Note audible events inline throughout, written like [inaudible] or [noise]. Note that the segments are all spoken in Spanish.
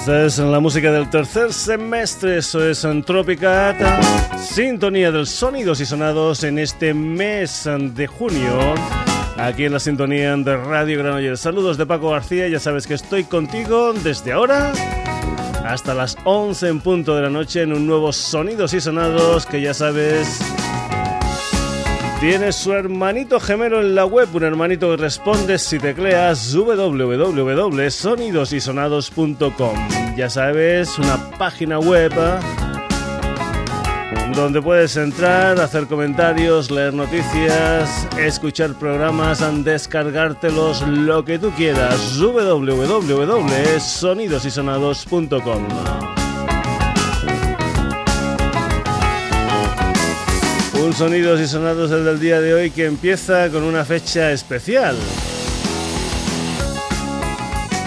Esta es la música del tercer semestre, eso es Tropicat, sintonía de sonidos y sonados en este mes de junio, aquí en la sintonía de Radio Granollers. Saludos de Paco García, ya sabes que estoy contigo desde ahora hasta las 11 en punto de la noche en un nuevo Sonidos y Sonados que ya sabes tiene su hermanito gemelo en la web, un hermanito que responde si tecleas www.sonidosysonados.com. Ya sabes, una página web ¿eh? donde puedes entrar, hacer comentarios, leer noticias, escuchar programas, descargártelos, lo que tú quieras. www.sonidosysonados.com. Sonidos y sonados el del día de hoy que empieza con una fecha especial.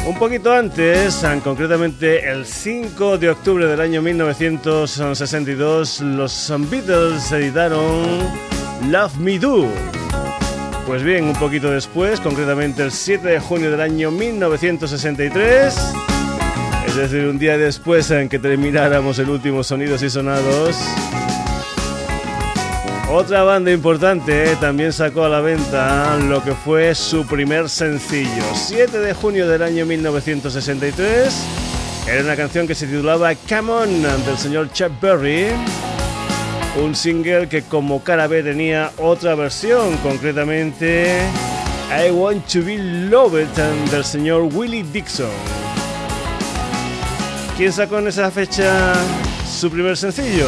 Un poquito antes, concretamente el 5 de octubre del año 1962, los Beatles editaron Love Me Do. Pues bien, un poquito después, concretamente el 7 de junio del año 1963, es decir, un día después en que termináramos el último Sonidos y Sonados, otra banda importante eh, también sacó a la venta lo que fue su primer sencillo. 7 de junio del año 1963. Era una canción que se titulaba Come On del señor Chuck Berry. Un single que como cara B tenía otra versión, concretamente I Want to Be Loved del señor Willie Dixon. ¿Quién sacó en esa fecha su primer sencillo?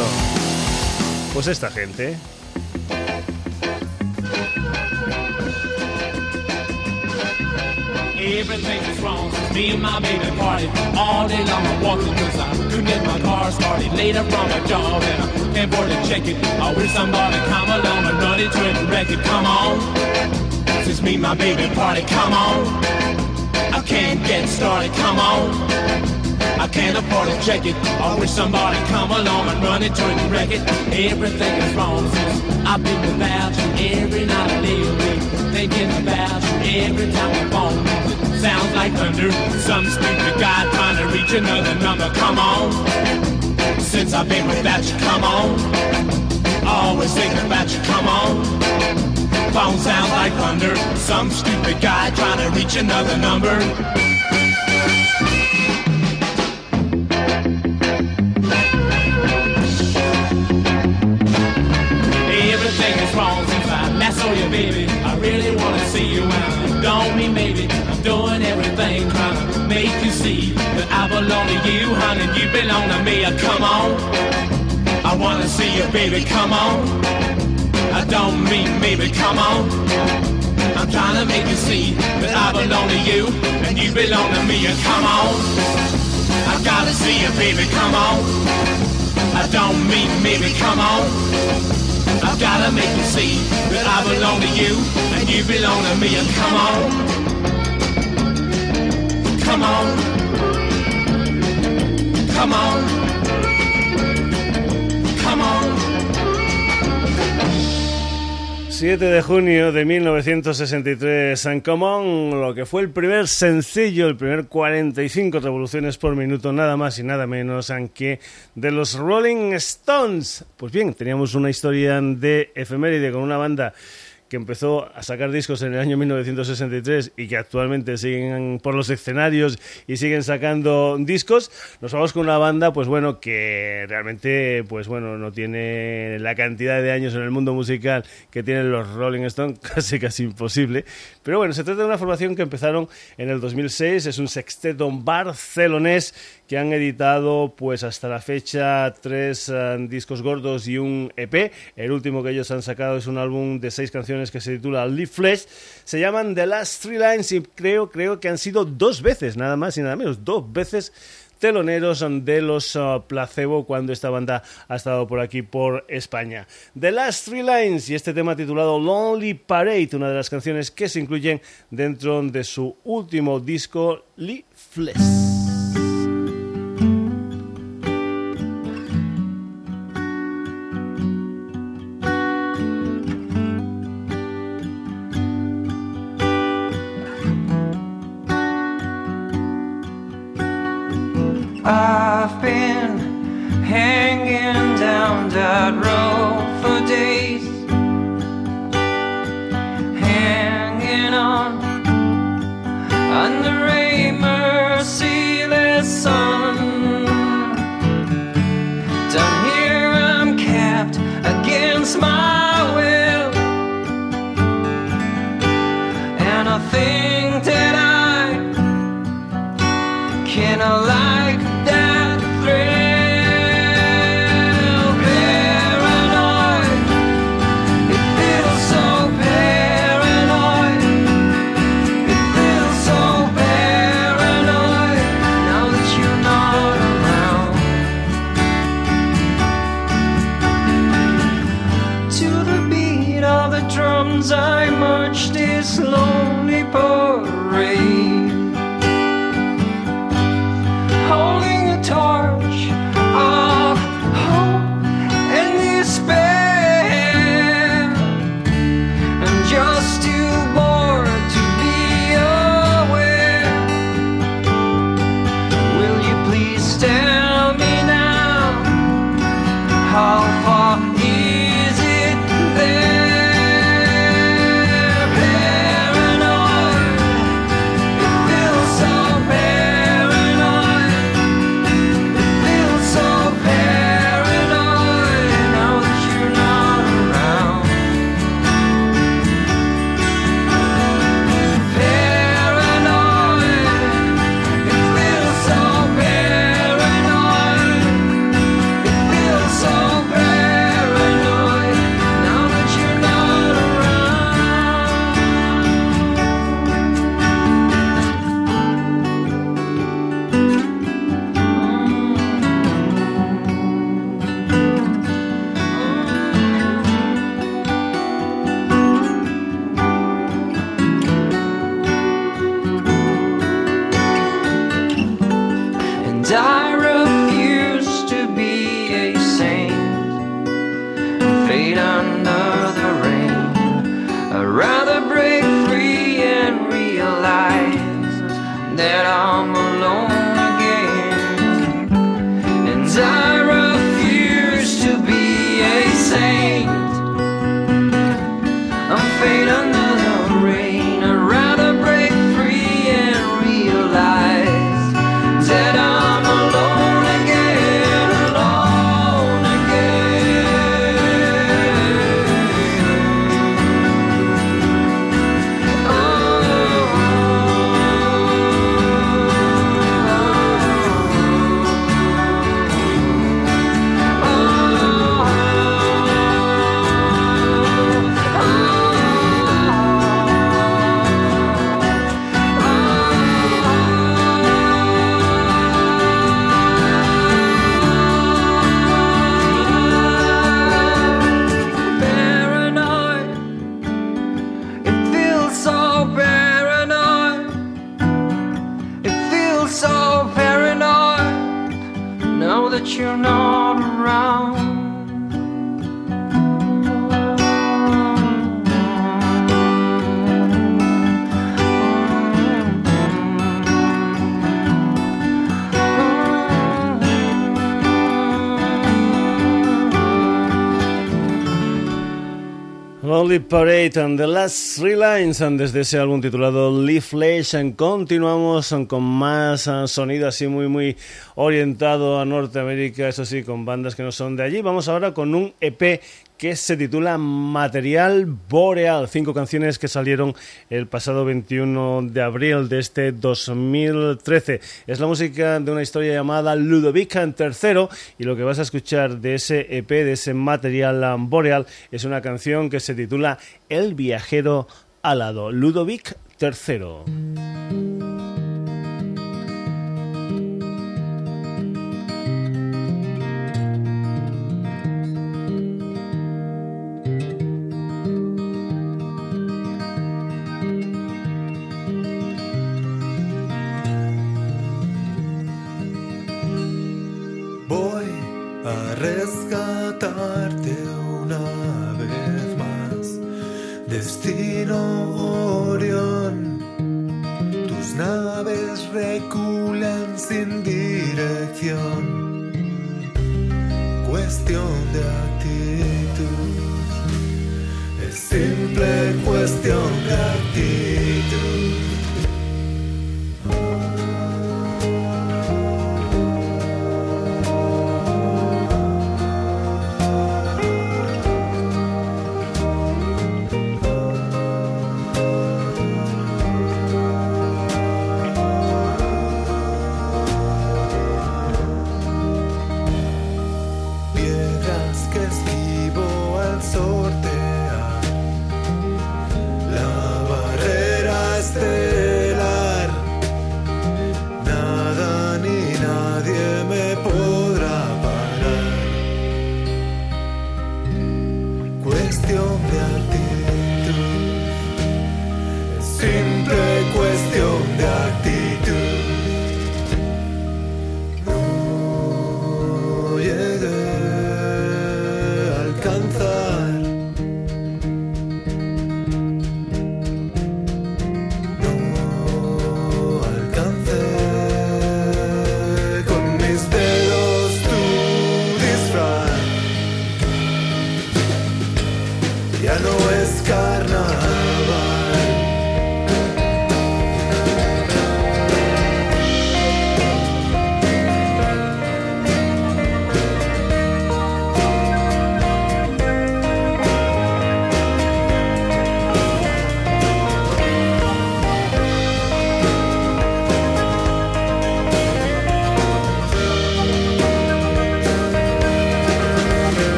Pues esta gente. Everything is wrong me and my baby party. All day long I'm walking cause I couldn't get my car started. Later from a job and I can't afford to check it. I wish somebody come along and run it to it it. Come on. Since me and my baby party, come on. I can't get started, come on. I can't afford to check it. I wish somebody come along and run it to it it. Everything is wrong since I've been without you every night day. Thinking about you every time we phone sounds like thunder. Some stupid guy trying to reach another number. Come on. Since I've been without you, come on. Always thinking about you, come on. Phone sounds like thunder. Some stupid guy trying to reach another number. Belong to me. Uh, come on, I wanna see you, baby. Come on, I don't mean maybe. Come on, I'm trying to make you see that I belong to you and you belong to me. Uh, come on, I gotta see you, baby. Come on, I don't mean maybe. Come on. I've gotta make you see that I belong to you and you belong to me. And uh, come on. Come on. Come on. Come on. 7 de junio de 1963, and Come On, lo que fue el primer sencillo, el primer 45 revoluciones por minuto, nada más y nada menos que de los Rolling Stones. Pues bien, teníamos una historia de efeméride con una banda que empezó a sacar discos en el año 1963 y que actualmente siguen por los escenarios y siguen sacando discos, nos vamos con una banda, pues bueno, que realmente, pues bueno, no tiene la cantidad de años en el mundo musical que tienen los Rolling Stones, [laughs] casi casi imposible. Pero bueno, se trata de una formación que empezaron en el 2006, es un sexteto barcelonés que han editado pues hasta la fecha tres eh, discos gordos y un EP. El último que ellos han sacado es un álbum de seis canciones que se titula Leaf Flesh. Se llaman The Last Three Lines y creo, creo que han sido dos veces, nada más y nada menos, dos veces teloneros de los eh, Placebo cuando esta banda ha estado por aquí por España. The Last Three Lines y este tema titulado Lonely Parade, una de las canciones que se incluyen dentro de su último disco Flesh. Parade and The Last Three Lines desde ese álbum titulado Leaflesh continuamos con más ah, sonido así muy muy orientado a Norteamérica eso sí con bandas que no son de allí. Vamos ahora con un EP que se titula Material Boreal, cinco canciones que salieron el pasado 21 de abril de este 2013. Es la música de una historia llamada Ludovica en tercero y lo que vas a escuchar de ese EP, de ese Material Boreal, es una canción que se titula El viajero alado, Ludovic III.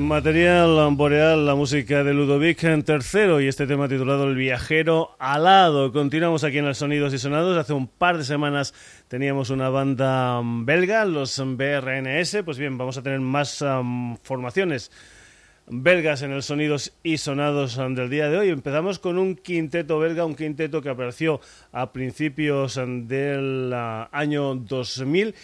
Material boreal, la música de Ludovic en tercero y este tema titulado El viajero alado. Continuamos aquí en el Sonidos y Sonados. Hace un par de semanas teníamos una banda belga, los BRNS. Pues bien, vamos a tener más formaciones belgas en el Sonidos y Sonados del día de hoy. Empezamos con un quinteto belga, un quinteto que apareció a principios del ah, año 2000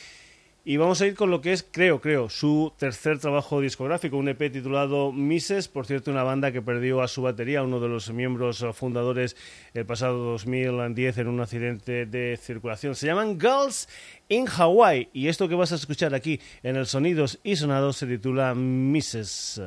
y vamos a ir con lo que es, creo, creo, su tercer trabajo discográfico, un EP titulado Mises, por cierto, una banda que perdió a su batería, uno de los miembros fundadores el pasado 2010 en un accidente de circulación. Se llaman Girls in Hawaii y esto que vas a escuchar aquí en el Sonidos y Sonados se titula Mises.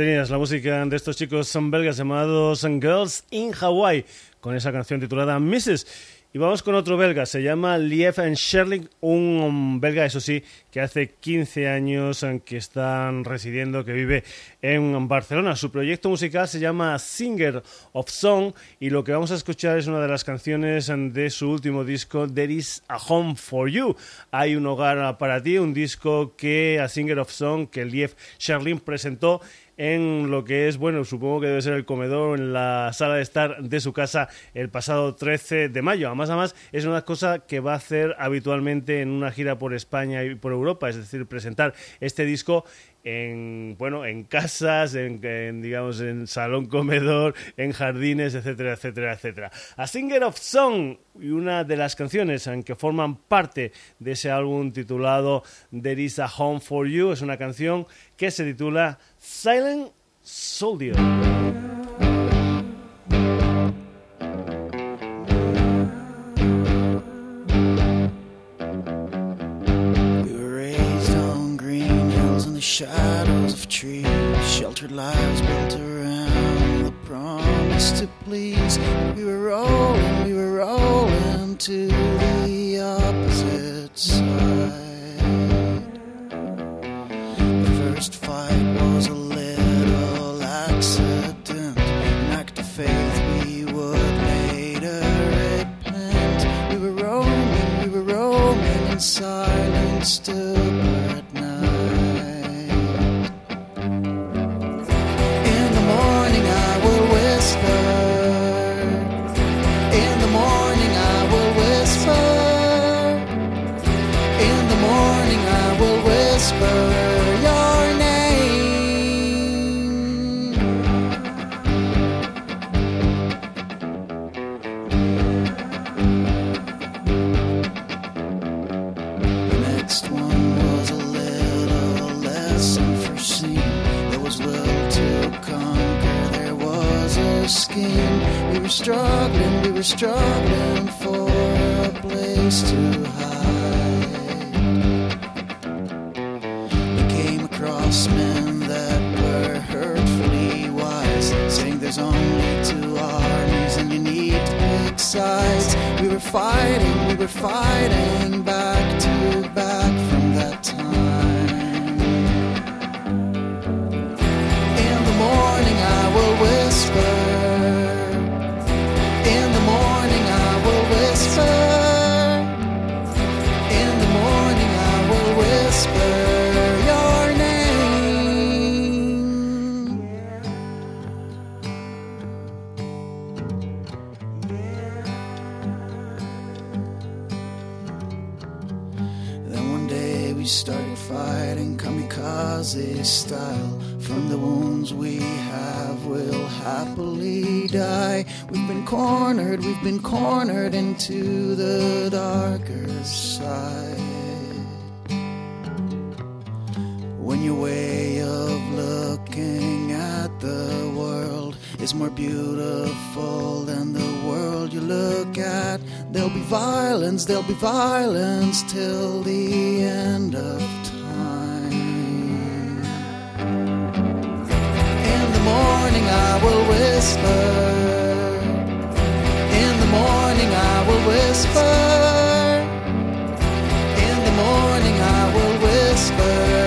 La música de estos chicos son belgas llamados Girls in Hawaii, con esa canción titulada Mrs. Y vamos con otro belga, se llama Lief Sherling, un belga, eso sí, que hace 15 años que están residiendo, que vive en Barcelona. Su proyecto musical se llama Singer of Song y lo que vamos a escuchar es una de las canciones de su último disco, There is a Home for You. Hay un hogar para ti, un disco que a Singer of Song que Lief Sherling presentó en lo que es, bueno, supongo que debe ser el comedor en la sala de estar de su casa el pasado 13 de mayo. Además, además, es una cosa que va a hacer habitualmente en una gira por España y por Europa, es decir, presentar este disco en bueno en casas en, digamos en salón comedor en jardines etcétera etcétera etcétera. A Singer of Song y una de las canciones que forman parte de ese álbum titulado There is a Home for You es una canción que se titula Silent Soldier sheltered lives built around the promise to please. Style. From the wounds we have, we'll happily die. We've been cornered, we've been cornered into the darker side. When your way of looking at the world is is more beautiful than the world you look at. There'll be violence, there'll be violence till the end of morning, I will whisper. In the morning, I will whisper. In the morning, I will whisper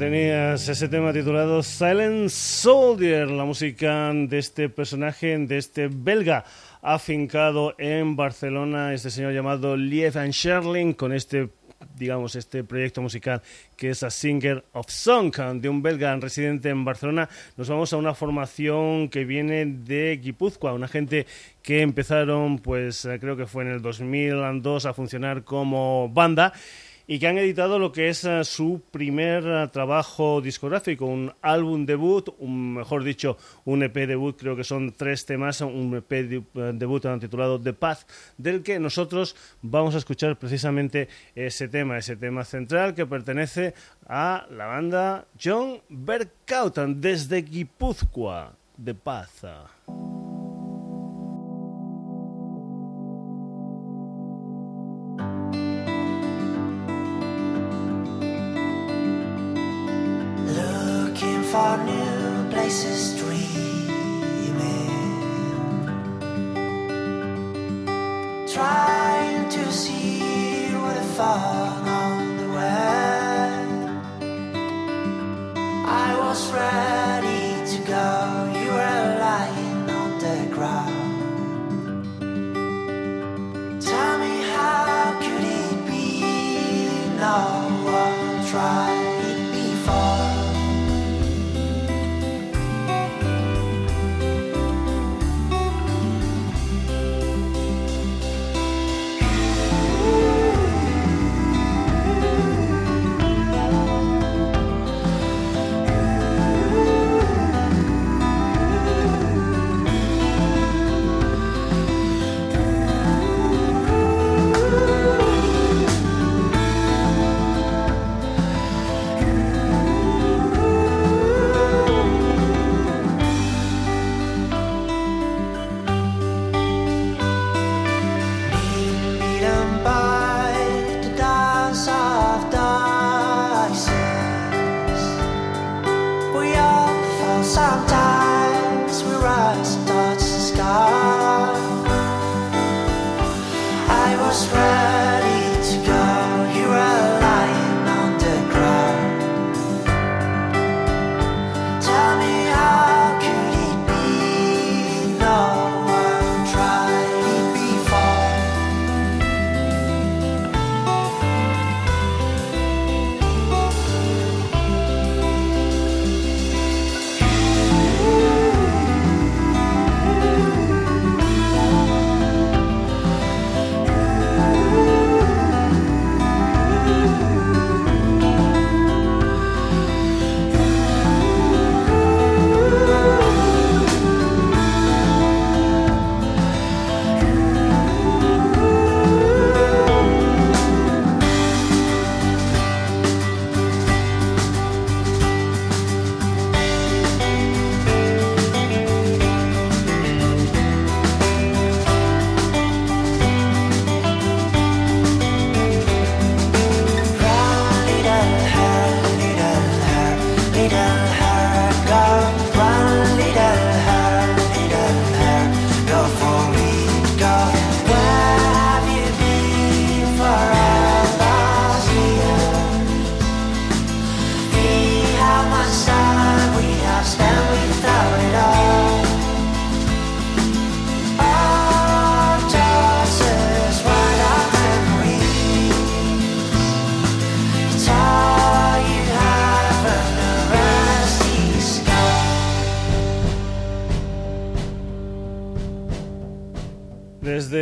tenías ese tema titulado Silent Soldier, la música de este personaje, de este belga afincado en Barcelona, este señor llamado Lief and Sherling, con este digamos, este proyecto musical que es A Singer of Song, de un belga residente en Barcelona. Nos vamos a una formación que viene de Guipúzcoa, una gente que empezaron, pues creo que fue en el 2002 a funcionar como banda y que han editado lo que es eh, su primer eh, trabajo discográfico, un álbum debut, un, mejor dicho, un EP debut, creo que son tres temas, un EP de- eh, debut titulado The Path, del que nosotros vamos a escuchar precisamente ese tema, ese tema central que pertenece a la banda John Berkautan desde Guipúzcoa, The Path.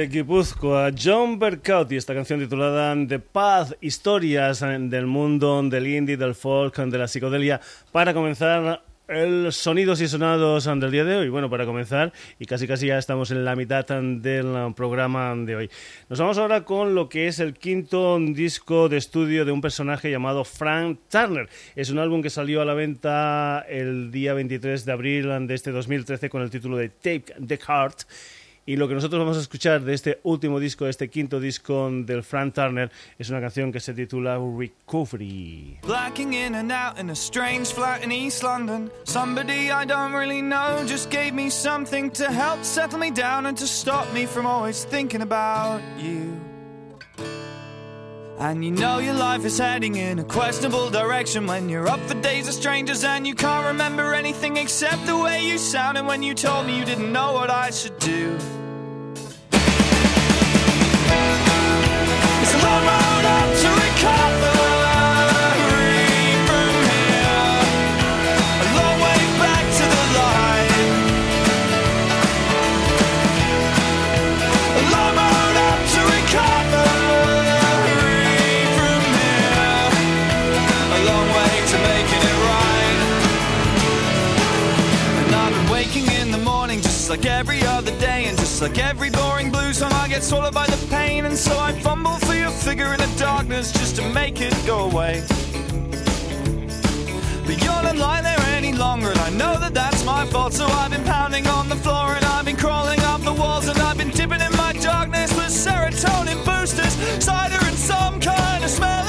Guipúzcoa, John Bercout y esta canción titulada The Path, historias del mundo del indie, del folk, de la psicodelia, para comenzar el sonidos y sonados del día de hoy. Bueno, para comenzar, y casi casi ya estamos en la mitad del programa de hoy. Nos vamos ahora con lo que es el quinto disco de estudio de un personaje llamado Frank Turner. Es un álbum que salió a la venta el día 23 de abril de este 2013 con el título de Take the Heart y lo que nosotros vamos a escuchar de este último disco, de este quinto disco del Frank Turner, es una canción que se titula Recovery. Blacking in and out in a strange flat in East London. Somebody I don't really know just gave me something to help settle me down and to stop me from always thinking about you. And you know your life is heading in a questionable direction when you're up for days of strangers and you can't remember anything except the way you sounded when you told me you didn't know what I should do. It's a long road up to recover. Just like every other day, and just like every boring blues song, I get swallowed by the pain, and so I fumble for your figure in the darkness just to make it go away. But you're not lying there any longer, and I know that that's my fault. So I've been pounding on the floor, and I've been crawling up the walls, and I've been dipping in my darkness with serotonin boosters, cider, and some kind of smelling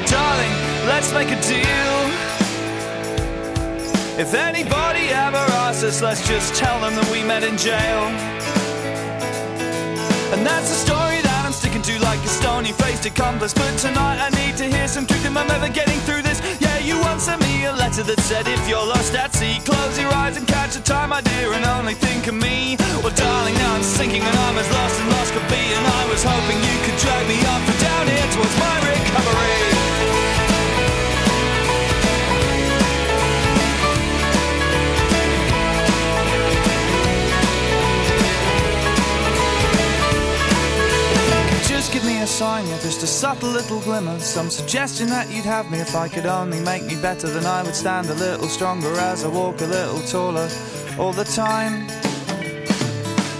Oh, darling, let's make a deal. If anybody ever asks us, let's just tell them that we met in jail. And that's the story that I'm sticking to like a stony faced accomplice. But tonight I need to hear some truth if I'm ever getting through this. You once sent me a letter that said if you're lost at sea, close your eyes and catch the time, my dear, and only think of me. Well, darling, now I'm sinking and I'm as lost and lost could be. And I was hoping you could drag me up and down here towards my recovery. Give me a sign, yeah, just a subtle little glimmer. Some suggestion that you'd have me if I could only make me better. Then I would stand a little stronger as I walk a little taller all the time.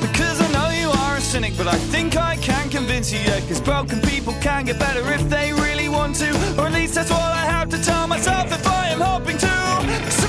Because I know you are a cynic, but I think I can convince you, yeah. Cause broken people can get better if they really want to. Or at least that's what I have to tell myself if I am hoping to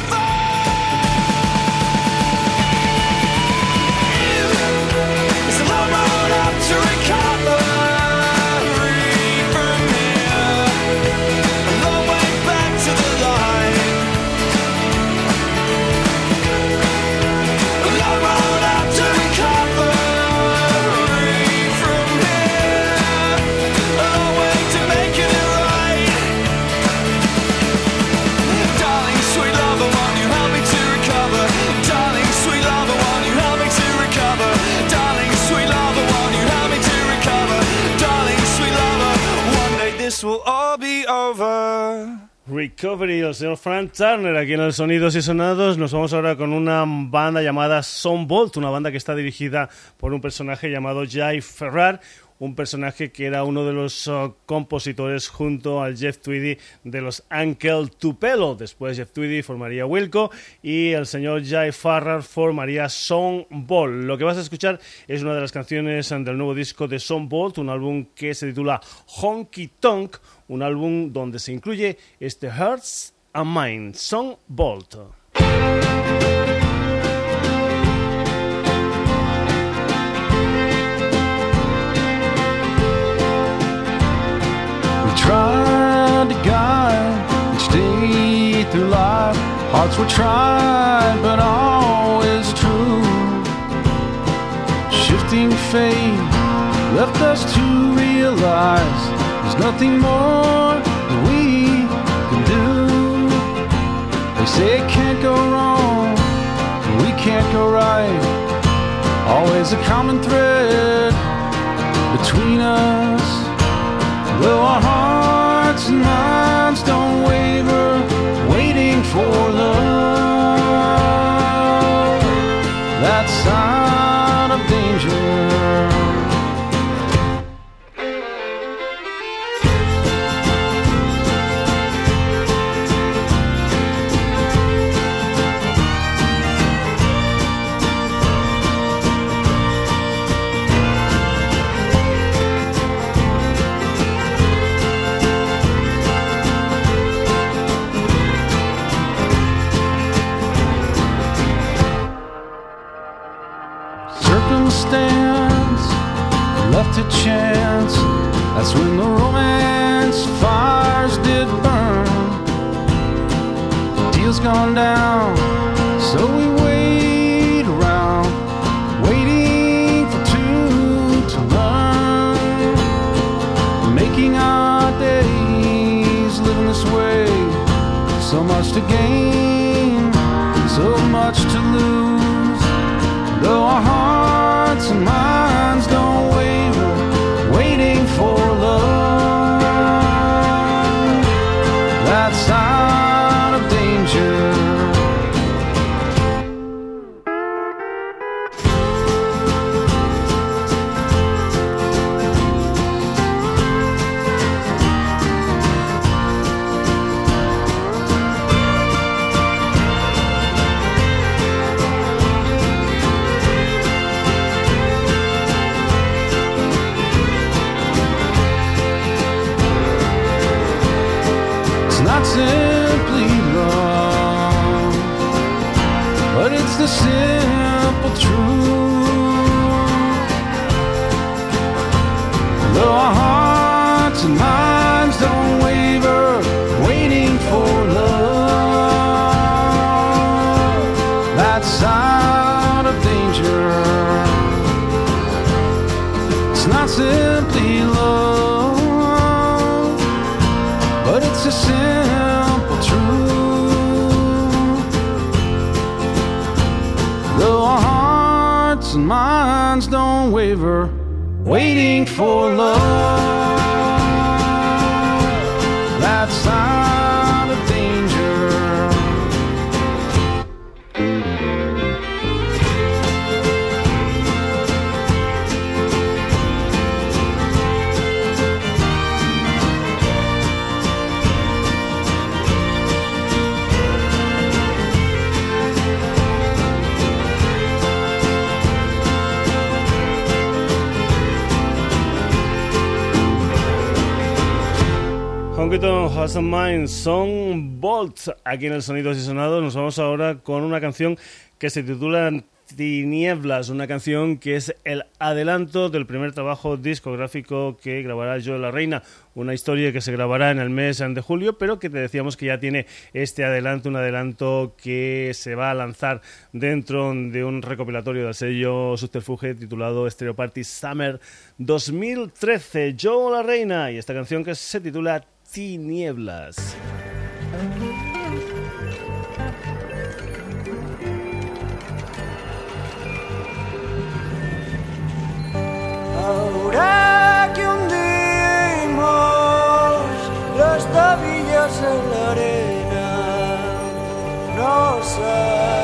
will all be over. Recovery, el señor Frank Turner, aquí en el Sonidos y Sonados. Nos vamos ahora con una banda llamada Bolt, una banda que está dirigida por un personaje llamado Jay Ferrar, un personaje que era uno de los uh, compositores junto al Jeff Tweedy de los Uncle Tupelo. Después Jeff Tweedy formaría Wilco y el señor Jay Farrar formaría Ball. Lo que vas a escuchar es una de las canciones del nuevo disco de Bolt, un álbum que se titula Honky Tonk, un álbum donde se incluye este Hearts and Mind, Bolt. Hearts were tried, but always true. Shifting fate left us to realize There's nothing more that we can do. They say it can't go wrong, but we can't go right. Always a common thread between us. Though our hearts and minds don't for love. Circumstance left to chance. That's when the romance fires did burn. The deal's gone down, so we wait around, waiting for two to learn. Making our days living this way, so much to gain, so much to lose. Though our hearts and And Minds son Bolt aquí en el Sonidos y Sonados. Nos vamos ahora con una canción que se titula Tinieblas, una canción que es el adelanto del primer trabajo discográfico que grabará Joe La Reina, una historia que se grabará en el mes de julio, pero que te decíamos que ya tiene este adelanto, un adelanto que se va a lanzar dentro de un recopilatorio del sello Subterfuge titulado Stereo Party Summer 2013. Joe La Reina y esta canción que se titula Tinieblas. Ahora que hundimos las tabillas en la arena, nos aguarda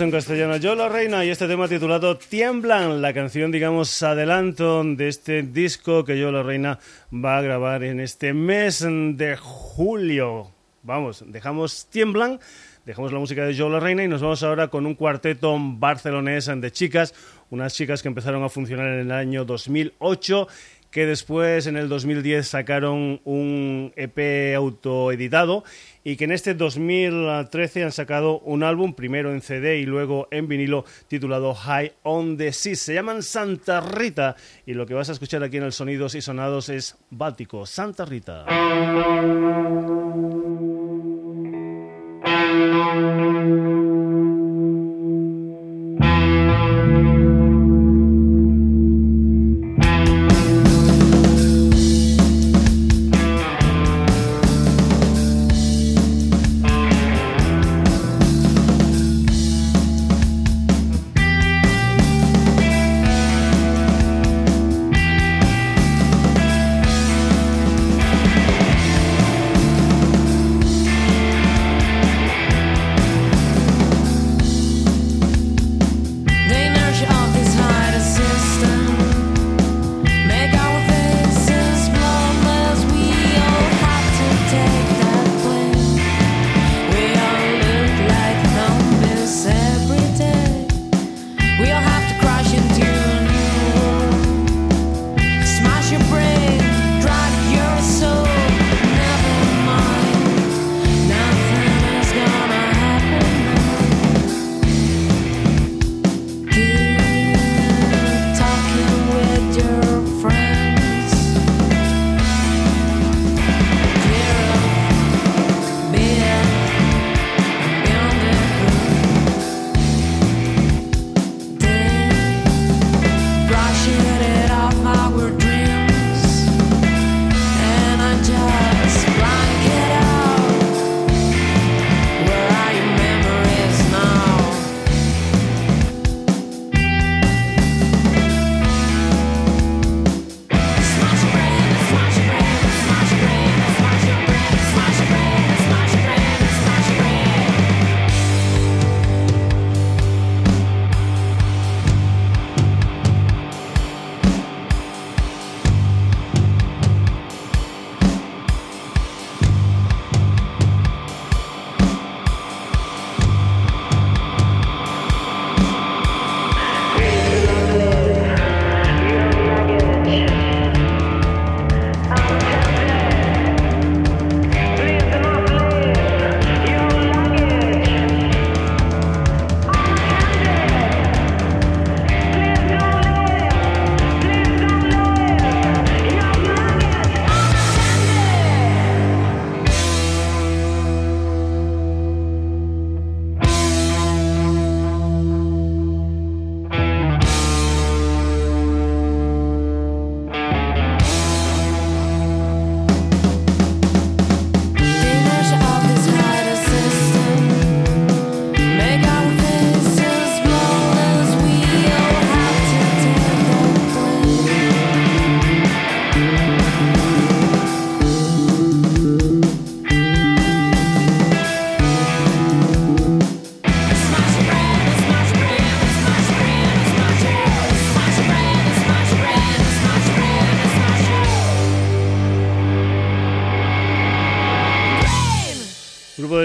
en castellano. Yo la reina y este tema titulado Tiemblan, la canción, digamos, adelanto de este disco que yo la reina va a grabar en este mes de julio. Vamos, dejamos Tiemblan, dejamos la música de Yo la reina y nos vamos ahora con un cuarteto barcelonés de chicas, unas chicas que empezaron a funcionar en el año 2008 que después en el 2010 sacaron un EP autoeditado y que en este 2013 han sacado un álbum, primero en CD y luego en vinilo, titulado High on the Sea. Se llaman Santa Rita y lo que vas a escuchar aquí en el Sonidos y Sonados es Báltico, Santa Rita.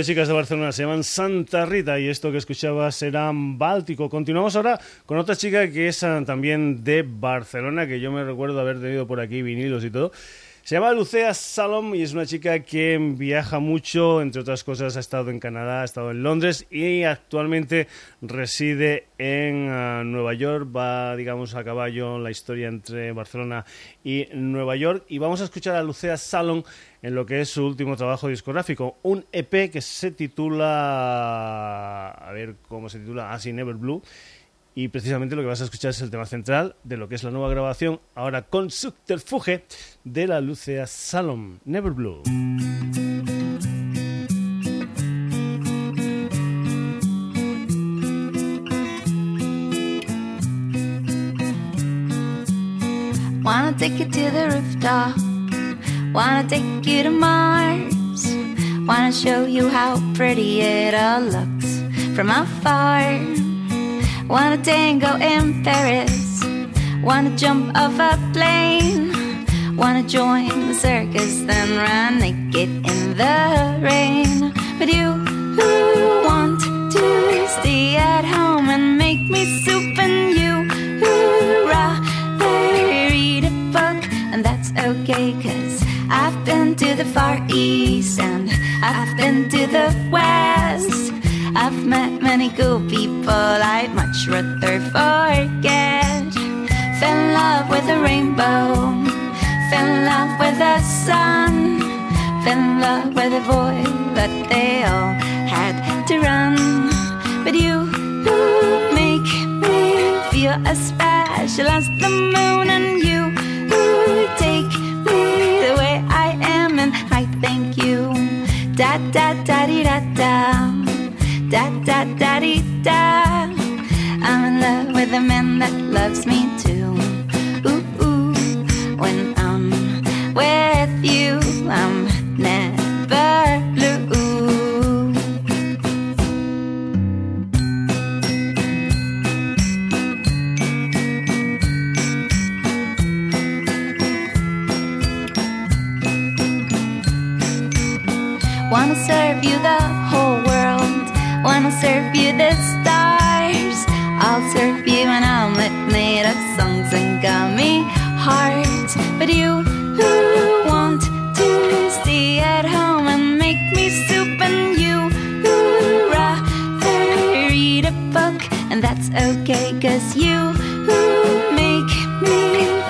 Chicas de Barcelona, se llaman Santa Rita y esto que escuchabas era Báltico. Continuamos ahora con otra chica que es ah, también de Barcelona, que yo me recuerdo haber tenido por aquí vinilos y todo. Se llama Lucea Salom y es una chica que viaja mucho, entre otras cosas ha estado en Canadá, ha estado en Londres y actualmente reside en ah, Nueva York. Va, digamos, a caballo la historia entre Barcelona y Nueva York. Y vamos a escuchar a Lucea Salom en lo que es su último trabajo discográfico, un EP que se titula, a ver cómo se titula, Así Never Blue. Y precisamente lo que vas a escuchar es el tema central de lo que es la nueva grabación, ahora con subterfuge, de la Lucea Salom, Never Blue. Wanna take you to the rooftop. Wanna take you to Mars. Wanna show you how pretty it all looks from afar. Wanna tango in Paris, wanna jump off a plane, wanna join the circus, then run naked in the rain. But you who want to stay at home and make me soup, and you who rather read a book, and that's okay, cause I've been to the Far East and I've been to the West. I've met many cool people I'd much rather forget. Fell in love with a rainbow, fell in love with the sun, fell in love with a boy, but they all had to run. But you make me feel as special as the moon, and you Da da da dee da da, da da da dee da. I'm in love with a man that loves me too. Ooh ooh, when I'm with you, serve you the whole world. Wanna serve you the stars. I'll serve you an omelet made of songs and gummy hearts. But you who want to stay at home and make me soup, and you who rather read a book, and that's okay, cause you who make me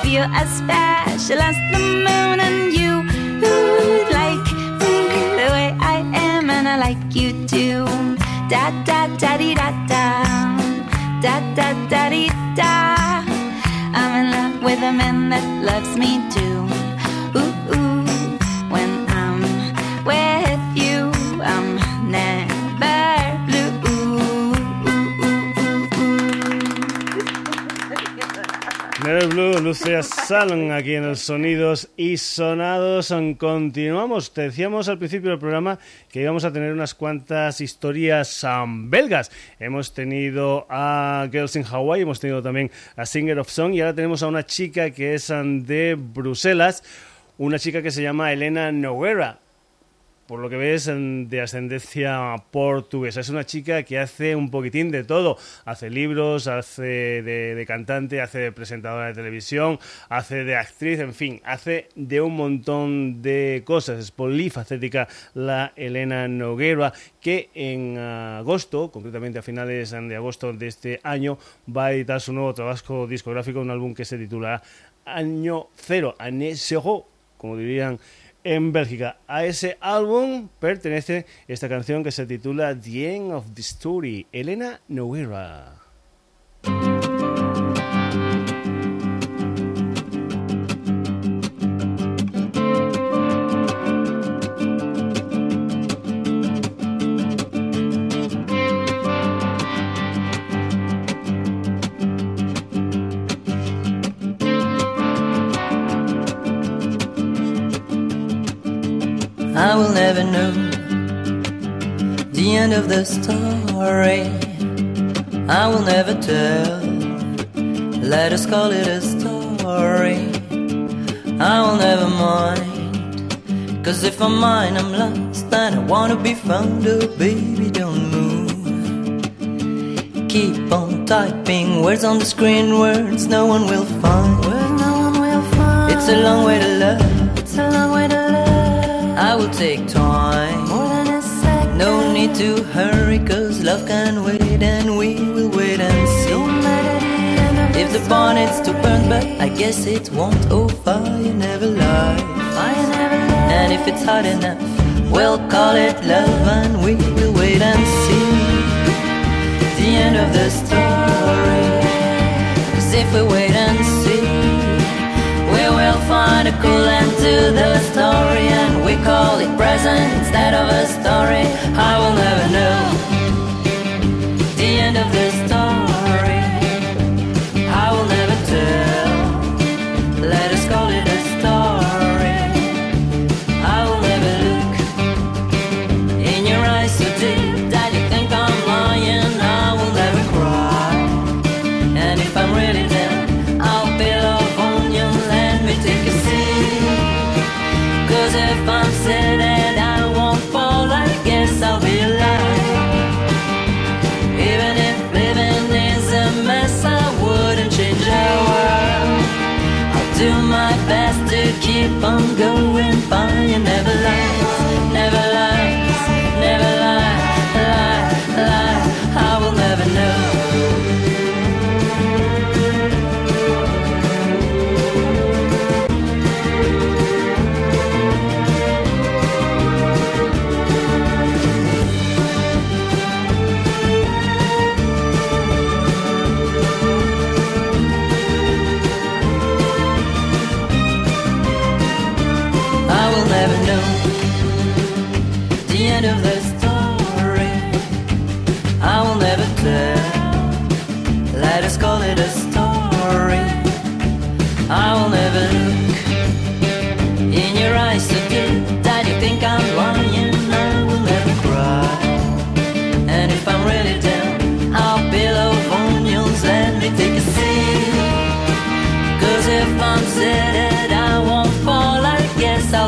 feel as special as the moon, and you like you too. Da da da dee da da, da da da dee da. I'm in love with a man that loves me too. Never Blue, Lucia Salon, aquí en el Sonidos y Sonados. Continuamos. Te decíamos al principio del programa que íbamos a tener unas cuantas historias um, belgas. Hemos tenido a Girls in Hawaii, hemos tenido también a Singer of Song y ahora tenemos a una chica que es um, de Bruselas, una chica que se llama Elena Noguera por lo que ves, de ascendencia portuguesa. Es una chica que hace un poquitín de todo. Hace libros, hace de, cantante, hace de presentadora de televisión, hace de actriz, en fin, hace de un montón de cosas. Es polifacética la Elena Noguera, que en agosto, concretamente a finales de agosto de este año, va a editar su nuevo trabajo discográfico, un álbum que se titula Año Cero, Année Zero, como dirían en Bélgica. A ese álbum pertenece esta canción que se titula The End of the Story, Elena Noguera. Never know the end of the story. I will never tell. Let us call it a story. I will never mind. Cause if I'm mine, I'm lost and I wanna be found. Oh, baby, don't move. Keep on typing words on the screen, words no one will find. Words no one will find. It's a long way to love. It's a long way to love. I will take time. More than a second. No need to hurry, cause love can wait and we will wait and see. If the bonnet's to burn, but I guess it won't. Oh, fire never lies. Fire never lies. And if it's hot enough, we'll call it love and we will wait and see the end of the story. Cause if we wait and see, find a cool end to the story. And we call it present instead of a story. I will never know the end of the keep on going.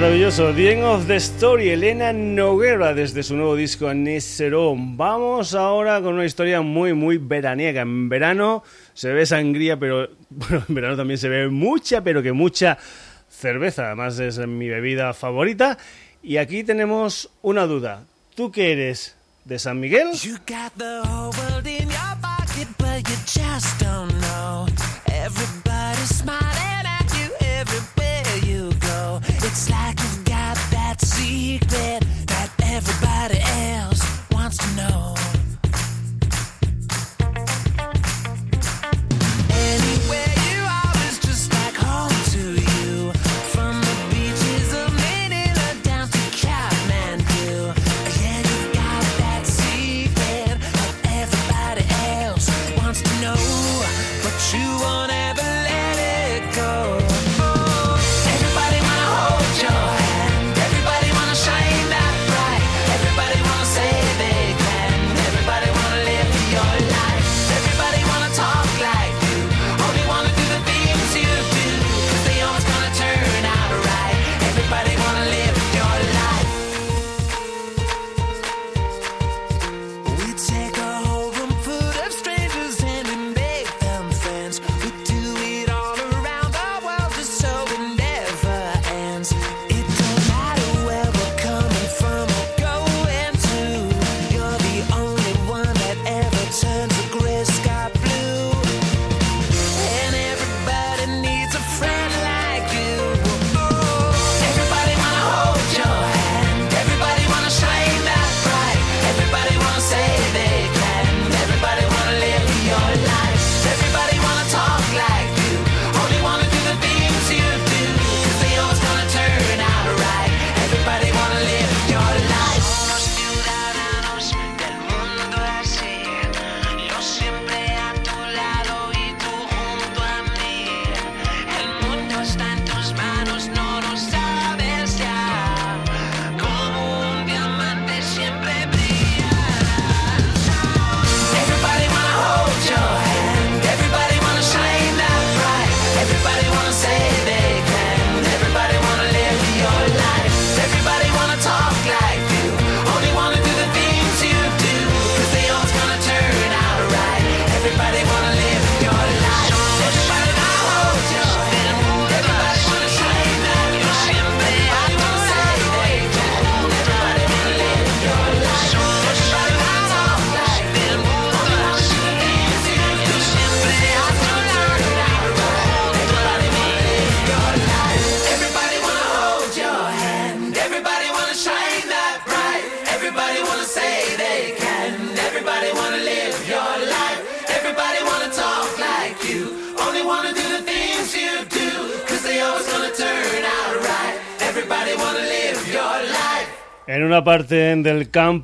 Maravilloso, The End of the Story, Elena Noguera desde su nuevo disco Nisero. Vamos ahora con una historia muy, muy veraniega. En verano se ve sangría, pero [laughs] en verano también se ve mucha, pero que mucha cerveza. Además es mi bebida favorita. Y aquí tenemos una duda. ¿Tú qué eres? ¿De San Miguel?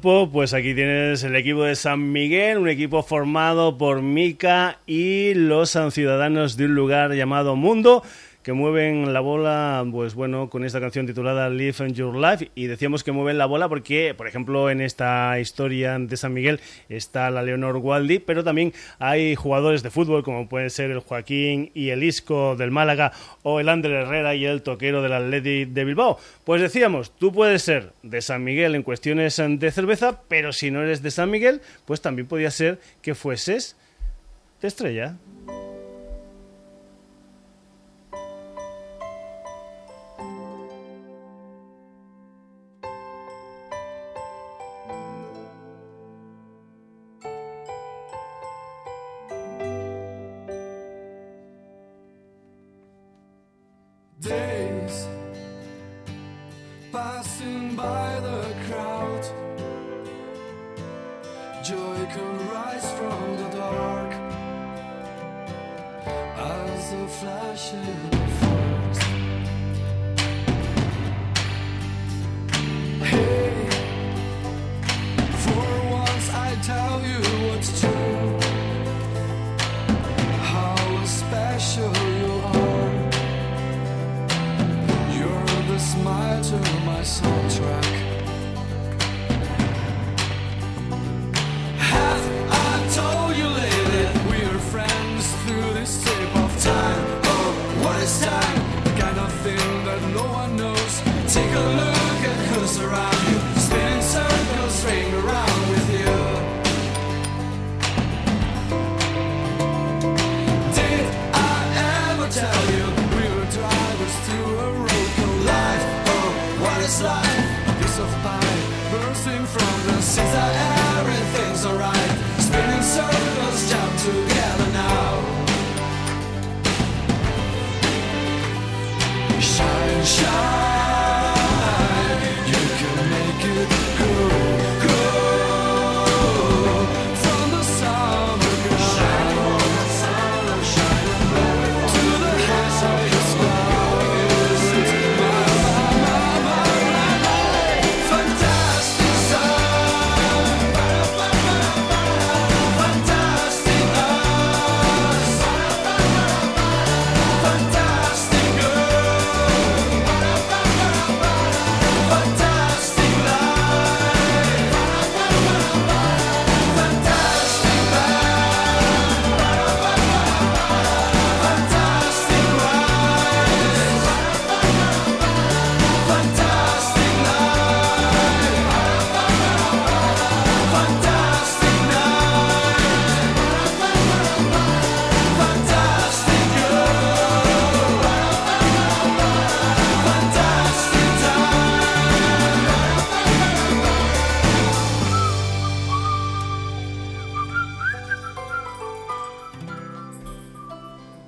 pues aquí tienes el equipo de San Miguel, un equipo formado por Mica y los ciudadanos de un lugar llamado Mundo que mueven la bola, pues bueno, con esta canción titulada Live in Your Life. Y decíamos que mueven la bola porque, por ejemplo, en esta historia de San Miguel está la Leonor Waldi, pero también hay jugadores de fútbol como pueden ser el Joaquín y el Isco del Málaga o el Ander Herrera y el Toquero del Atleti de Bilbao. Pues decíamos, tú puedes ser de San Miguel en cuestiones de cerveza, pero si no eres de San Miguel, pues también podía ser que fueses de estrella.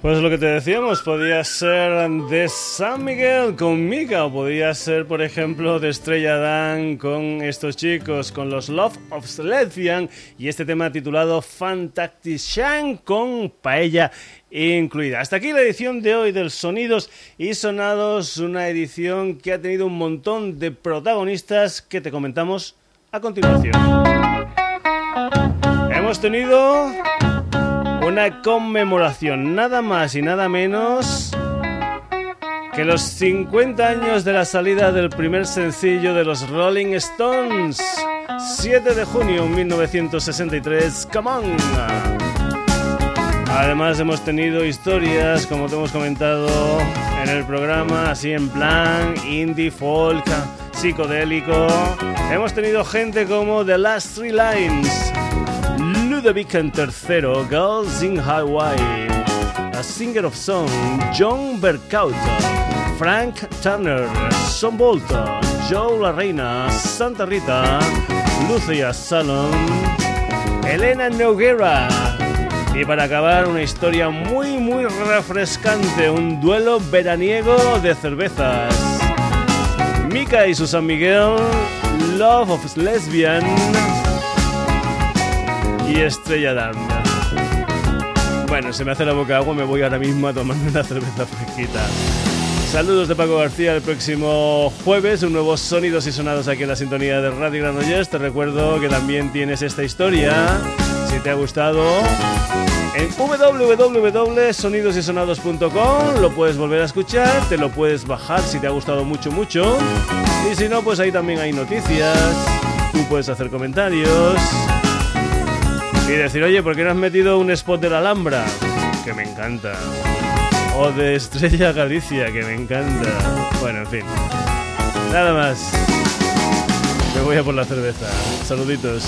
Pues lo que te decíamos, podía ser de San Miguel con Mika, o podía ser, por ejemplo, de Estrella Dan con estos chicos, con los Love of Lesbian y este tema titulado Fantastic con Paella incluida. Hasta aquí la edición de hoy del Sonidos y Sonados, una edición que ha tenido un montón de protagonistas que te comentamos a continuación. Hemos tenido una conmemoración, nada más y nada menos que los 50 años de la salida del primer sencillo de los Rolling Stones. 7 de junio de 1963, Come On. Además hemos tenido historias, como te hemos comentado en el programa, así en plan indie, folk, psicodélico. Hemos tenido gente como The Last Three Lines, Ludovic III, Girls in Hawaii, A Singer of Song, John Berkauto, Frank Turner, Son Bolton, Joe La Reina, Santa Rita, Lucia Salon, Elena Noguera. Y para acabar, una historia muy, muy refrescante, un duelo veraniego de cervezas. Mika y su San Miguel, Love of Lesbian y Estrella Dan. Bueno, se me hace la boca agua, me voy ahora mismo a tomarme una cerveza fresquita. Saludos de Paco García el próximo jueves, un nuevo Sonidos y Sonados aquí en la sintonía de Radio Granollers. Te recuerdo que también tienes esta historia, si te ha gustado, en www.sonidosysonados.com. Lo puedes volver a escuchar, te lo puedes bajar si te ha gustado mucho, mucho. Y si no, pues ahí también hay noticias. Tú puedes hacer comentarios. Y decir, oye, ¿por qué no has metido un spot de la Alhambra? Que me encanta. O de Estrella Galicia, que me encanta. Bueno, en fin. Nada más. Me voy a por la cerveza. Saluditos.